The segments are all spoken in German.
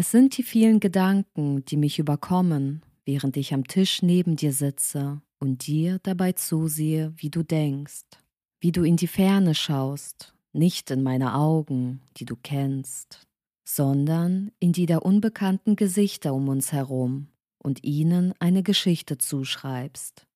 Es sind die vielen Gedanken, die mich überkommen, während ich am Tisch neben dir sitze und dir dabei zusehe, wie du denkst, wie du in die Ferne schaust, nicht in meine Augen, die du kennst, sondern in die der unbekannten Gesichter um uns herum und ihnen eine Geschichte zuschreibst,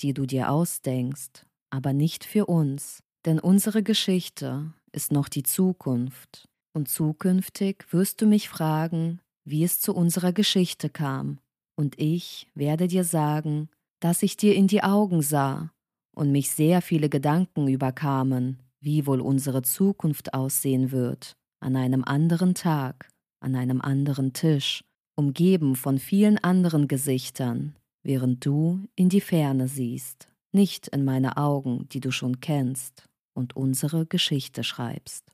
die du dir ausdenkst, aber nicht für uns, denn unsere Geschichte ist noch die Zukunft, und zukünftig wirst du mich fragen, wie es zu unserer Geschichte kam, und ich werde dir sagen, dass ich dir in die Augen sah und mich sehr viele Gedanken überkamen, wie wohl unsere Zukunft aussehen wird, an einem anderen Tag, an einem anderen Tisch, umgeben von vielen anderen Gesichtern, während du in die Ferne siehst, nicht in meine Augen, die du schon kennst, und unsere Geschichte schreibst.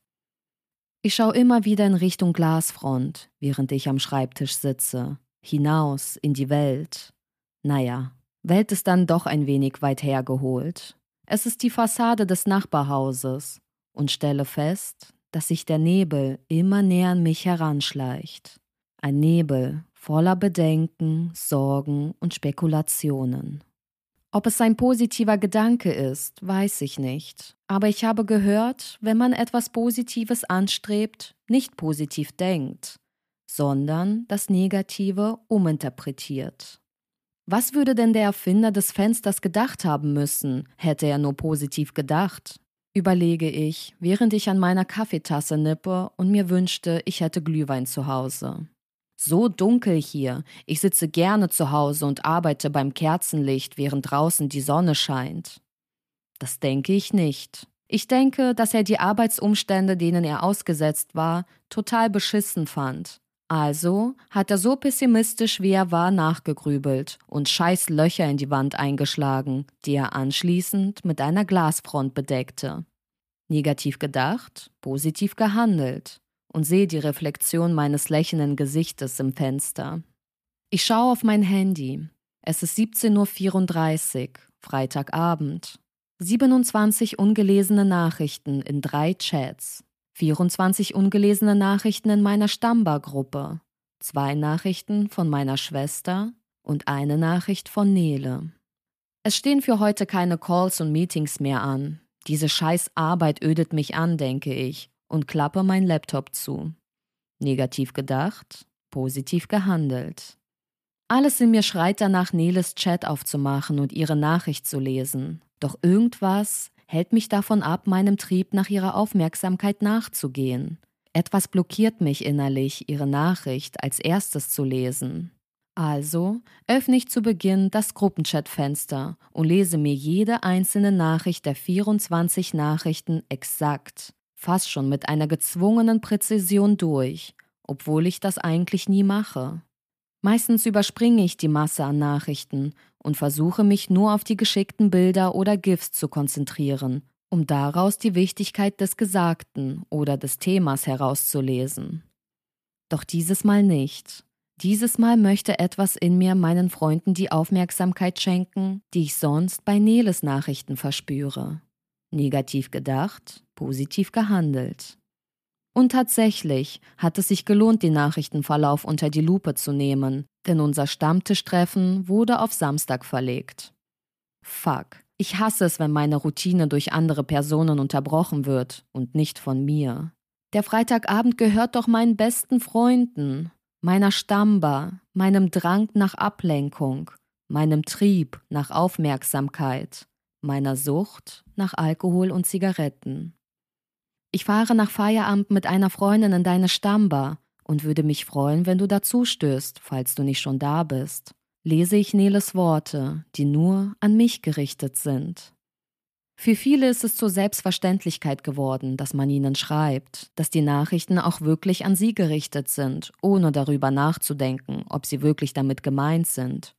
Ich schaue immer wieder in Richtung Glasfront, während ich am Schreibtisch sitze, hinaus in die Welt. Naja, Welt ist dann doch ein wenig weit hergeholt. Es ist die Fassade des Nachbarhauses und stelle fest, dass sich der Nebel immer näher an mich heranschleicht. Ein Nebel voller Bedenken, Sorgen und Spekulationen. Ob es ein positiver Gedanke ist, weiß ich nicht. Aber ich habe gehört, wenn man etwas Positives anstrebt, nicht positiv denkt, sondern das Negative uminterpretiert. Was würde denn der Erfinder des Fensters gedacht haben müssen, hätte er nur positiv gedacht? Überlege ich, während ich an meiner Kaffeetasse nippe und mir wünschte, ich hätte Glühwein zu Hause. So dunkel hier. Ich sitze gerne zu Hause und arbeite beim Kerzenlicht, während draußen die Sonne scheint. Das denke ich nicht. Ich denke, dass er die Arbeitsumstände, denen er ausgesetzt war, total beschissen fand also hat er so pessimistisch wie er war nachgegrübelt und scheiß Löcher in die Wand eingeschlagen, die er anschließend mit einer Glasfront bedeckte. Negativ gedacht, positiv gehandelt und sehe die Reflexion meines lächelnden Gesichtes im Fenster. Ich schaue auf mein Handy. Es ist 17.34 Uhr, Freitagabend. 27 ungelesene Nachrichten in drei Chats. 24 ungelesene Nachrichten in meiner Stammbargruppe, zwei Nachrichten von meiner Schwester und eine Nachricht von Nele. Es stehen für heute keine Calls und Meetings mehr an. Diese scheiß Arbeit ödet mich an, denke ich, und klappe mein Laptop zu. Negativ gedacht, positiv gehandelt. Alles in mir schreit danach, Neles Chat aufzumachen und ihre Nachricht zu lesen. Doch irgendwas hält mich davon ab, meinem Trieb nach ihrer Aufmerksamkeit nachzugehen. Etwas blockiert mich innerlich, ihre Nachricht als erstes zu lesen. Also öffne ich zu Beginn das Gruppenchat-Fenster und lese mir jede einzelne Nachricht der 24 Nachrichten exakt, fast schon mit einer gezwungenen Präzision durch, obwohl ich das eigentlich nie mache. Meistens überspringe ich die Masse an Nachrichten und versuche mich nur auf die geschickten Bilder oder GIFs zu konzentrieren, um daraus die Wichtigkeit des Gesagten oder des Themas herauszulesen. Doch dieses Mal nicht. Dieses Mal möchte etwas in mir meinen Freunden die Aufmerksamkeit schenken, die ich sonst bei Neles Nachrichten verspüre. Negativ gedacht, positiv gehandelt. Und tatsächlich hat es sich gelohnt, den Nachrichtenverlauf unter die Lupe zu nehmen, denn unser Stammtischtreffen wurde auf Samstag verlegt. Fuck, ich hasse es, wenn meine Routine durch andere Personen unterbrochen wird und nicht von mir. Der Freitagabend gehört doch meinen besten Freunden, meiner Stammbar, meinem Drang nach Ablenkung, meinem Trieb nach Aufmerksamkeit, meiner Sucht nach Alkohol und Zigaretten. Ich fahre nach Feierabend mit einer Freundin in deine Stammbar und würde mich freuen, wenn du dazu stößt, falls du nicht schon da bist. Lese ich Neles Worte, die nur an mich gerichtet sind. Für viele ist es zur Selbstverständlichkeit geworden, dass man ihnen schreibt, dass die Nachrichten auch wirklich an sie gerichtet sind, ohne darüber nachzudenken, ob sie wirklich damit gemeint sind.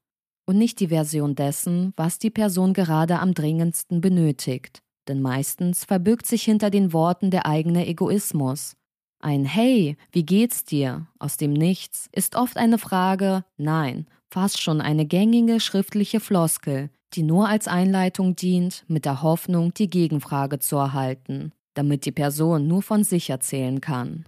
Und nicht die Version dessen, was die Person gerade am dringendsten benötigt, denn meistens verbirgt sich hinter den Worten der eigene Egoismus. Ein Hey, wie geht's dir aus dem Nichts ist oft eine Frage, nein, fast schon eine gängige schriftliche Floskel, die nur als Einleitung dient, mit der Hoffnung, die Gegenfrage zu erhalten, damit die Person nur von sich erzählen kann.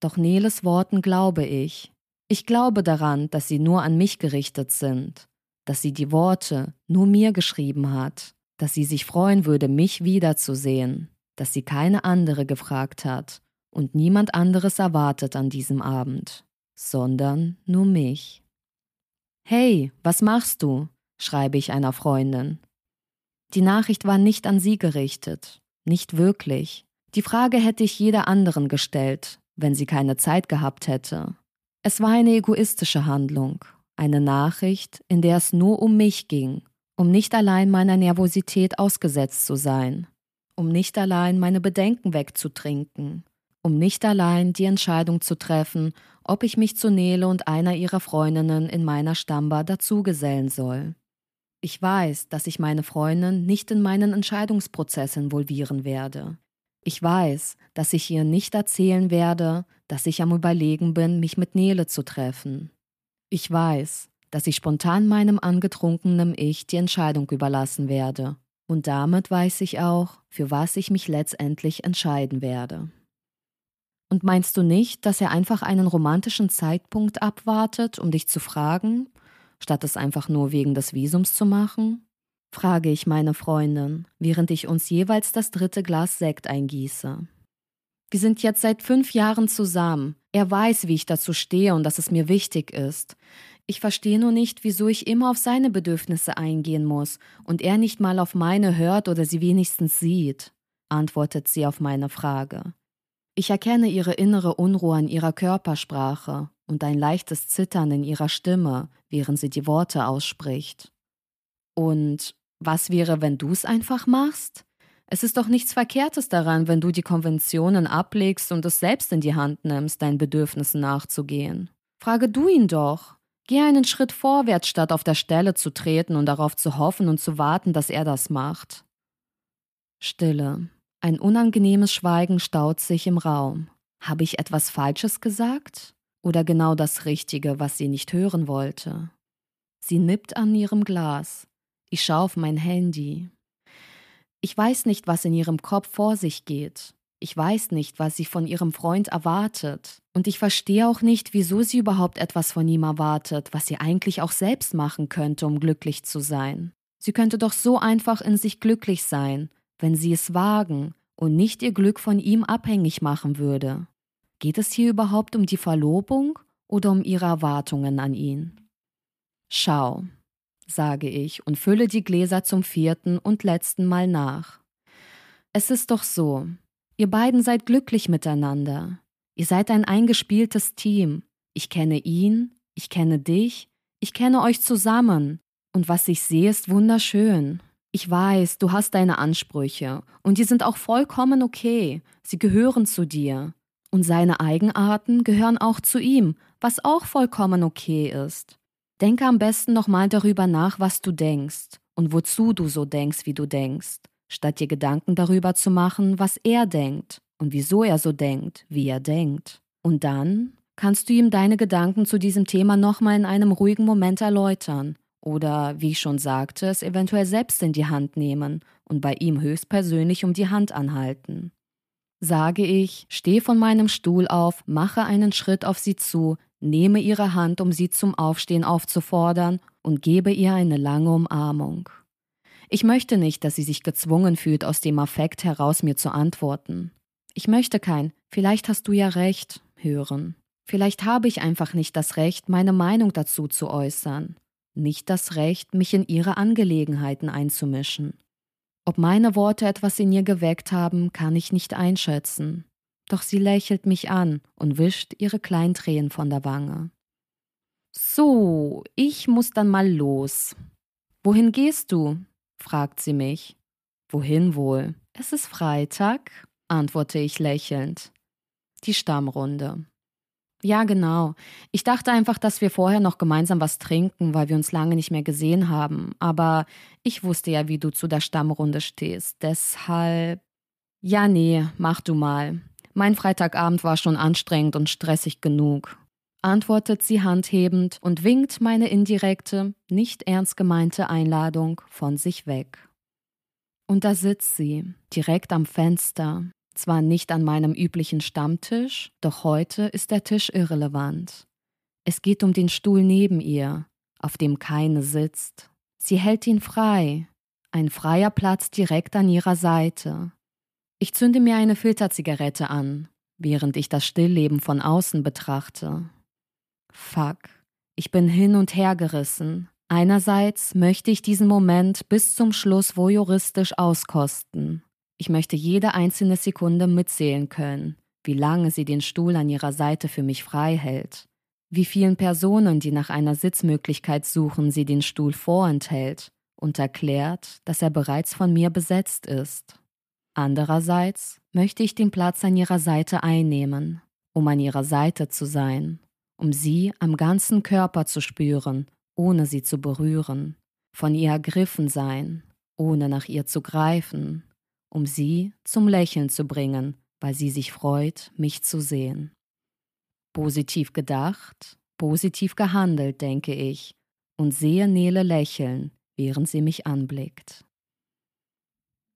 Doch Neles Worten glaube ich. Ich glaube daran, dass sie nur an mich gerichtet sind, dass sie die Worte nur mir geschrieben hat, dass sie sich freuen würde, mich wiederzusehen, dass sie keine andere gefragt hat und niemand anderes erwartet an diesem Abend, sondern nur mich. Hey, was machst du? schreibe ich einer Freundin. Die Nachricht war nicht an sie gerichtet, nicht wirklich. Die Frage hätte ich jeder anderen gestellt, wenn sie keine Zeit gehabt hätte. Es war eine egoistische Handlung, eine Nachricht, in der es nur um mich ging, um nicht allein meiner Nervosität ausgesetzt zu sein, um nicht allein meine Bedenken wegzutrinken, um nicht allein die Entscheidung zu treffen, ob ich mich zu Nele und einer ihrer Freundinnen in meiner Stammbar dazugesellen soll. Ich weiß, dass ich meine Freundin nicht in meinen Entscheidungsprozess involvieren werde. Ich weiß, dass ich ihr nicht erzählen werde, dass ich am Überlegen bin, mich mit Nele zu treffen. Ich weiß, dass ich spontan meinem angetrunkenen Ich die Entscheidung überlassen werde. Und damit weiß ich auch, für was ich mich letztendlich entscheiden werde. Und meinst du nicht, dass er einfach einen romantischen Zeitpunkt abwartet, um dich zu fragen, statt es einfach nur wegen des Visums zu machen? frage ich meine Freundin, während ich uns jeweils das dritte Glas Sekt eingieße. Wir sind jetzt seit fünf Jahren zusammen. Er weiß, wie ich dazu stehe und dass es mir wichtig ist. Ich verstehe nur nicht, wieso ich immer auf seine Bedürfnisse eingehen muss und er nicht mal auf meine hört oder sie wenigstens sieht, antwortet sie auf meine Frage. Ich erkenne ihre innere Unruhe an ihrer Körpersprache und ein leichtes Zittern in ihrer Stimme, während sie die Worte ausspricht. Und was wäre, wenn du es einfach machst? Es ist doch nichts Verkehrtes daran, wenn du die Konventionen ablegst und es selbst in die Hand nimmst, deinen Bedürfnissen nachzugehen. Frage du ihn doch. Geh einen Schritt vorwärts, statt auf der Stelle zu treten und darauf zu hoffen und zu warten, dass er das macht. Stille. Ein unangenehmes Schweigen staut sich im Raum. Habe ich etwas Falsches gesagt? Oder genau das Richtige, was sie nicht hören wollte? Sie nippt an ihrem Glas. Ich schaue auf mein Handy. Ich weiß nicht, was in ihrem Kopf vor sich geht. Ich weiß nicht, was sie von ihrem Freund erwartet. Und ich verstehe auch nicht, wieso sie überhaupt etwas von ihm erwartet, was sie eigentlich auch selbst machen könnte, um glücklich zu sein. Sie könnte doch so einfach in sich glücklich sein, wenn sie es wagen und nicht ihr Glück von ihm abhängig machen würde. Geht es hier überhaupt um die Verlobung oder um ihre Erwartungen an ihn? Schau, sage ich und fülle die Gläser zum vierten und letzten Mal nach. Es ist doch so, ihr beiden seid glücklich miteinander. Ihr seid ein eingespieltes Team. Ich kenne ihn, ich kenne dich, ich kenne euch zusammen. Und was ich sehe, ist wunderschön. Ich weiß, du hast deine Ansprüche und die sind auch vollkommen okay. Sie gehören zu dir. Und seine Eigenarten gehören auch zu ihm, was auch vollkommen okay ist. Denke am besten nochmal darüber nach, was du denkst und wozu du so denkst, wie du denkst, statt dir Gedanken darüber zu machen, was er denkt und wieso er so denkt, wie er denkt. Und dann kannst du ihm deine Gedanken zu diesem Thema nochmal in einem ruhigen Moment erläutern oder, wie ich schon sagte, es eventuell selbst in die Hand nehmen und bei ihm höchstpersönlich um die Hand anhalten. Sage ich, stehe von meinem Stuhl auf, mache einen Schritt auf sie zu, nehme ihre Hand, um sie zum Aufstehen aufzufordern und gebe ihr eine lange Umarmung. Ich möchte nicht, dass sie sich gezwungen fühlt, aus dem Affekt heraus mir zu antworten. Ich möchte kein, vielleicht hast du ja recht, hören. Vielleicht habe ich einfach nicht das Recht, meine Meinung dazu zu äußern nicht das Recht, mich in ihre Angelegenheiten einzumischen. Ob meine Worte etwas in ihr geweckt haben, kann ich nicht einschätzen. Doch sie lächelt mich an und wischt ihre kleinen Tränen von der Wange. So, ich muss dann mal los. Wohin gehst du? fragt sie mich. Wohin wohl? Es ist Freitag, antworte ich lächelnd. Die Stammrunde. Ja, genau. Ich dachte einfach, dass wir vorher noch gemeinsam was trinken, weil wir uns lange nicht mehr gesehen haben. Aber ich wusste ja, wie du zu der Stammrunde stehst. Deshalb. Ja, nee, mach du mal. Mein Freitagabend war schon anstrengend und stressig genug. Antwortet sie handhebend und winkt meine indirekte, nicht ernst gemeinte Einladung von sich weg. Und da sitzt sie, direkt am Fenster, zwar nicht an meinem üblichen Stammtisch, doch heute ist der Tisch irrelevant. Es geht um den Stuhl neben ihr, auf dem keine sitzt. Sie hält ihn frei, ein freier Platz direkt an ihrer Seite. Ich zünde mir eine Filterzigarette an, während ich das Stillleben von außen betrachte. Fuck, ich bin hin und her gerissen. Einerseits möchte ich diesen Moment bis zum Schluss voyeuristisch auskosten. Ich möchte jede einzelne Sekunde mitzählen können, wie lange sie den Stuhl an ihrer Seite für mich frei hält, wie vielen Personen, die nach einer Sitzmöglichkeit suchen, sie den Stuhl vorenthält und erklärt, dass er bereits von mir besetzt ist. Andererseits möchte ich den Platz an ihrer Seite einnehmen, um an ihrer Seite zu sein, um sie am ganzen Körper zu spüren, ohne sie zu berühren, von ihr ergriffen sein, ohne nach ihr zu greifen, um sie zum Lächeln zu bringen, weil sie sich freut, mich zu sehen. Positiv gedacht, positiv gehandelt, denke ich, und sehe Nele lächeln, während sie mich anblickt.